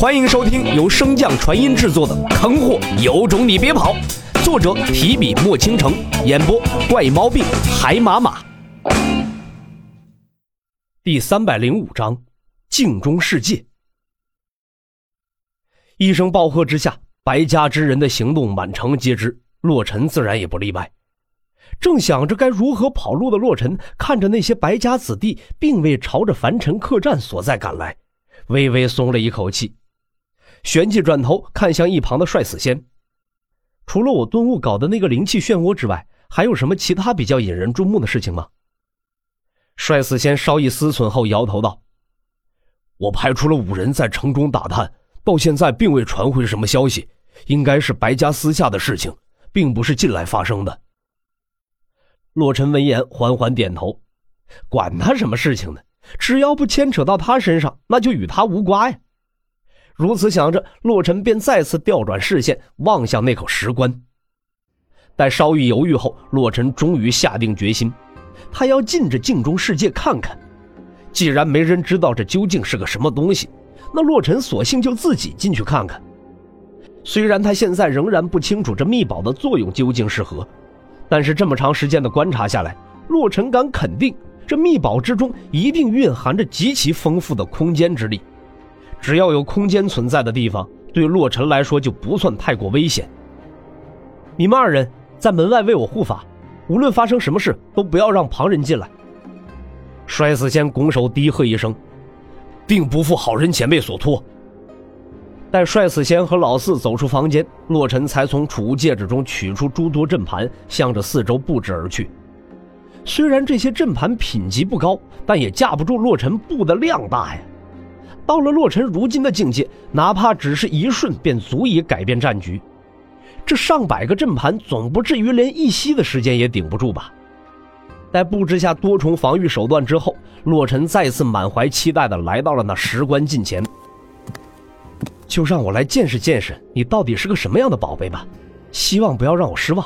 欢迎收听由升降传音制作的《坑货有种你别跑》，作者提笔墨倾城，演播怪猫病海马马。第三百零五章，镜中世界。一声暴喝之下，白家之人的行动满城皆知，洛尘自然也不例外。正想着该如何跑路的洛尘，看着那些白家子弟并未朝着凡尘客栈所在赶来，微微松了一口气。旋即转头看向一旁的帅死仙，除了我顿悟搞的那个灵气漩涡之外，还有什么其他比较引人注目的事情吗？帅死仙稍一思忖后摇头道：“我派出了五人在城中打探，到现在并未传回什么消息，应该是白家私下的事情，并不是近来发生的。”洛尘闻言缓缓点头：“管他什么事情呢？只要不牵扯到他身上，那就与他无关呀。”如此想着，洛尘便再次调转视线，望向那口石棺。待稍一犹豫后，洛尘终于下定决心，他要进这镜中世界看看。既然没人知道这究竟是个什么东西，那洛尘索性就自己进去看看。虽然他现在仍然不清楚这秘宝的作用究竟是何，但是这么长时间的观察下来，洛尘敢肯定，这秘宝之中一定蕴含着极其丰富的空间之力。只要有空间存在的地方，对洛尘来说就不算太过危险。你们二人在门外为我护法，无论发生什么事，都不要让旁人进来。摔死仙拱手低喝一声：“定不负好人前辈所托。”待帅死仙和老四走出房间，洛尘才从储物戒指中取出诸多阵盘，向着四周布置而去。虽然这些阵盘品级不高，但也架不住洛尘布的量大呀。到了洛尘如今的境界，哪怕只是一瞬，便足以改变战局。这上百个阵盘，总不至于连一息的时间也顶不住吧？在布置下多重防御手段之后，洛尘再次满怀期待地来到了那石棺近前。就让我来见识见识你到底是个什么样的宝贝吧，希望不要让我失望。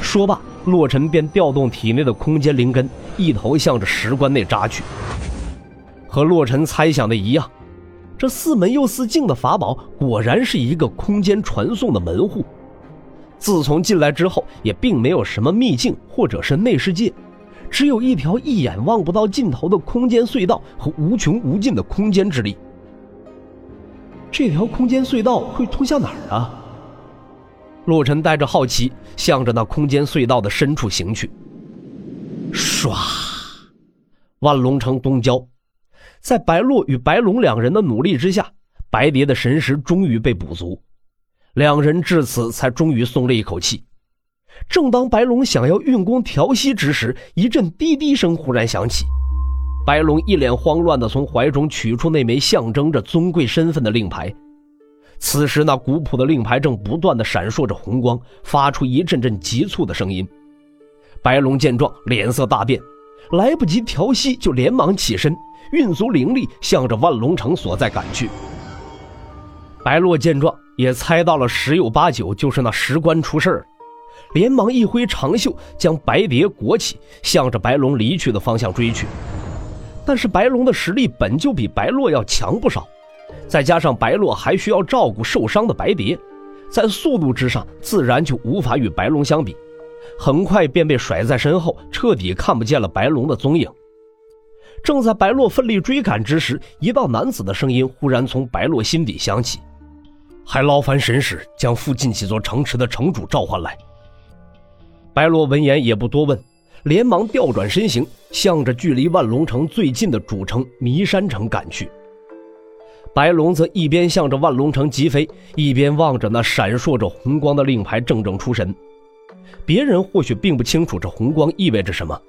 说罢，洛尘便调动体内的空间灵根，一头向着石棺内扎去。和洛尘猜想的一样，这似门又似镜的法宝果然是一个空间传送的门户。自从进来之后，也并没有什么秘境或者是内世界，只有一条一眼望不到尽头的空间隧道和无穷无尽的空间之力。这条空间隧道会通向哪儿啊？洛尘带着好奇，向着那空间隧道的深处行去。唰，万龙城东郊。在白洛与白龙两人的努力之下，白蝶的神识终于被补足，两人至此才终于松了一口气。正当白龙想要运功调息之时，一阵滴滴声忽然响起。白龙一脸慌乱地从怀中取出那枚象征着尊贵身份的令牌，此时那古朴的令牌正不断地闪烁着红光，发出一阵阵急促的声音。白龙见状，脸色大变，来不及调息，就连忙起身。运足灵力，向着万龙城所在赶去。白洛见状，也猜到了十有八九就是那石棺出事儿，连忙一挥长袖，将白蝶裹起，向着白龙离去的方向追去。但是白龙的实力本就比白洛要强不少，再加上白洛还需要照顾受伤的白蝶，在速度之上自然就无法与白龙相比，很快便被甩在身后，彻底看不见了白龙的踪影。正在白洛奋力追赶之时，一道男子的声音忽然从白洛心底响起：“还劳烦神使将附近几座城池的城主召唤来。”白洛闻言也不多问，连忙调转身形，向着距离万龙城最近的主城弥山城赶去。白龙则一边向着万龙城疾飞，一边望着那闪烁着红光的令牌，怔怔出神。别人或许并不清楚这红光意味着什么。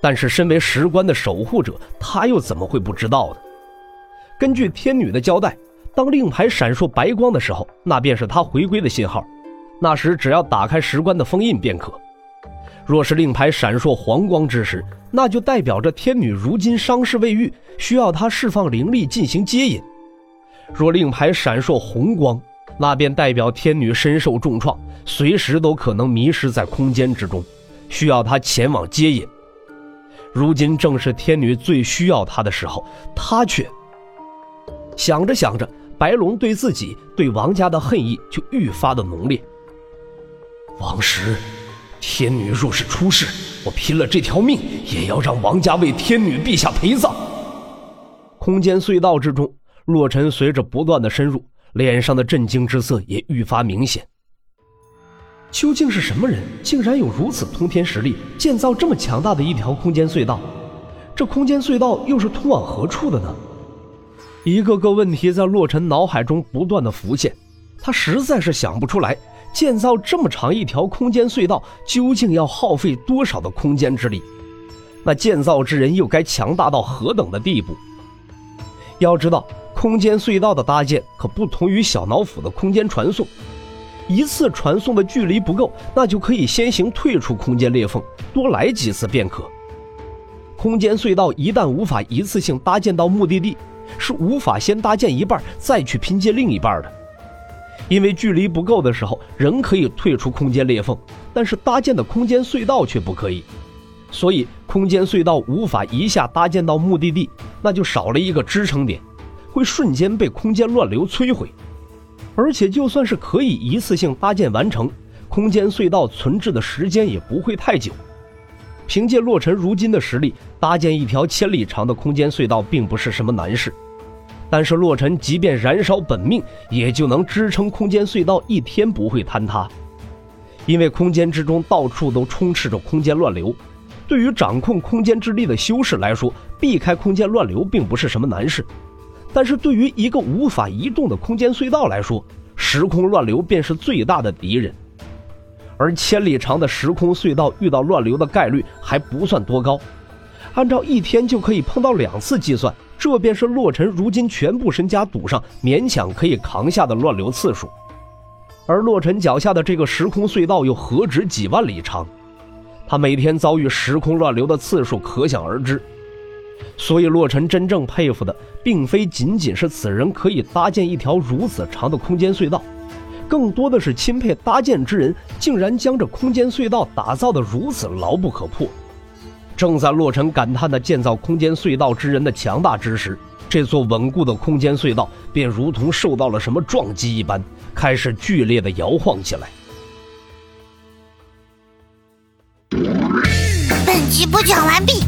但是，身为石棺的守护者，他又怎么会不知道呢？根据天女的交代，当令牌闪烁白光的时候，那便是他回归的信号。那时只要打开石棺的封印便可。若是令牌闪烁黄光之时，那就代表着天女如今伤势未愈，需要他释放灵力进行接引。若令牌闪烁红光，那便代表天女身受重创，随时都可能迷失在空间之中，需要他前往接引。如今正是天女最需要他的时候，他却想着想着，白龙对自己、对王家的恨意就愈发的浓烈。王石，天女若是出事，我拼了这条命也要让王家为天女陛下陪葬。空间隧道之中，洛尘随着不断的深入，脸上的震惊之色也愈发明显。究竟是什么人，竟然有如此通天实力，建造这么强大的一条空间隧道？这空间隧道又是通往何处的呢？一个个问题在洛尘脑海中不断的浮现，他实在是想不出来，建造这么长一条空间隧道究竟要耗费多少的空间之力？那建造之人又该强大到何等的地步？要知道，空间隧道的搭建可不同于小脑斧的空间传送。一次传送的距离不够，那就可以先行退出空间裂缝，多来几次便可。空间隧道一旦无法一次性搭建到目的地，是无法先搭建一半再去拼接另一半的。因为距离不够的时候，人可以退出空间裂缝，但是搭建的空间隧道却不可以。所以，空间隧道无法一下搭建到目的地，那就少了一个支撑点，会瞬间被空间乱流摧毁。而且，就算是可以一次性搭建完成，空间隧道存置的时间也不会太久。凭借洛尘如今的实力，搭建一条千里长的空间隧道并不是什么难事。但是，洛尘即便燃烧本命，也就能支撑空间隧道一天不会坍塌。因为空间之中到处都充斥着空间乱流，对于掌控空间之力的修士来说，避开空间乱流并不是什么难事。但是对于一个无法移动的空间隧道来说，时空乱流便是最大的敌人。而千里长的时空隧道遇到乱流的概率还不算多高，按照一天就可以碰到两次计算，这便是洛尘如今全部身家赌上，勉强可以扛下的乱流次数。而洛尘脚下的这个时空隧道又何止几万里长，他每天遭遇时空乱流的次数可想而知。所以，洛尘真正佩服的，并非仅仅是此人可以搭建一条如此长的空间隧道，更多的是钦佩搭建之人竟然将这空间隧道打造的如此牢不可破。正在洛尘感叹的建造空间隧道之人的强大之时，这座稳固的空间隧道便如同受到了什么撞击一般，开始剧烈的摇晃起来。本集播讲完毕。